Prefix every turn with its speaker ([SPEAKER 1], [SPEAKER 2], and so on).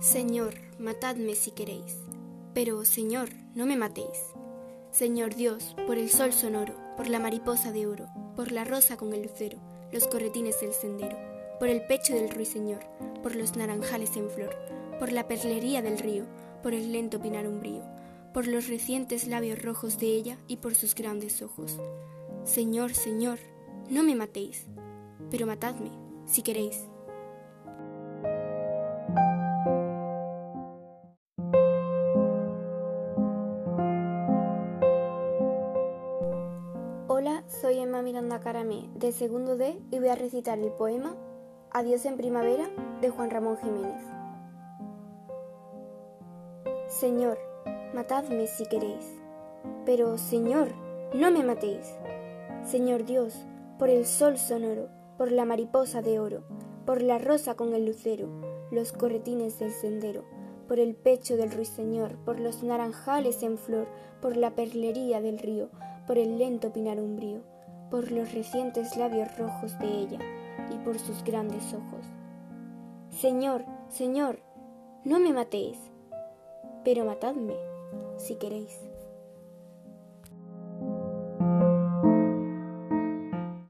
[SPEAKER 1] Señor, matadme si queréis, pero, Señor, no me matéis. Señor Dios, por el sol sonoro, por la mariposa de oro, por la rosa con el lucero, los corretines del sendero, por el pecho del ruiseñor, por los naranjales en flor, por la perlería del río, por el lento pinar umbrío, por los recientes labios rojos de ella y por sus grandes ojos. Señor, Señor, no me matéis, pero matadme, si queréis.
[SPEAKER 2] Soy Emma Miranda Caramé, de segundo D, y voy a recitar el poema Adiós en primavera de Juan Ramón Jiménez. Señor, matadme si queréis, pero Señor, no me matéis. Señor Dios, por el sol sonoro, por la mariposa de oro, por la rosa con el lucero, los corretines del sendero, por el pecho del ruiseñor, por los naranjales en flor, por la perlería del río, por el lento pinar umbrío, por los recientes labios rojos de ella y por sus grandes ojos. Señor, Señor, no me matéis, pero matadme si queréis.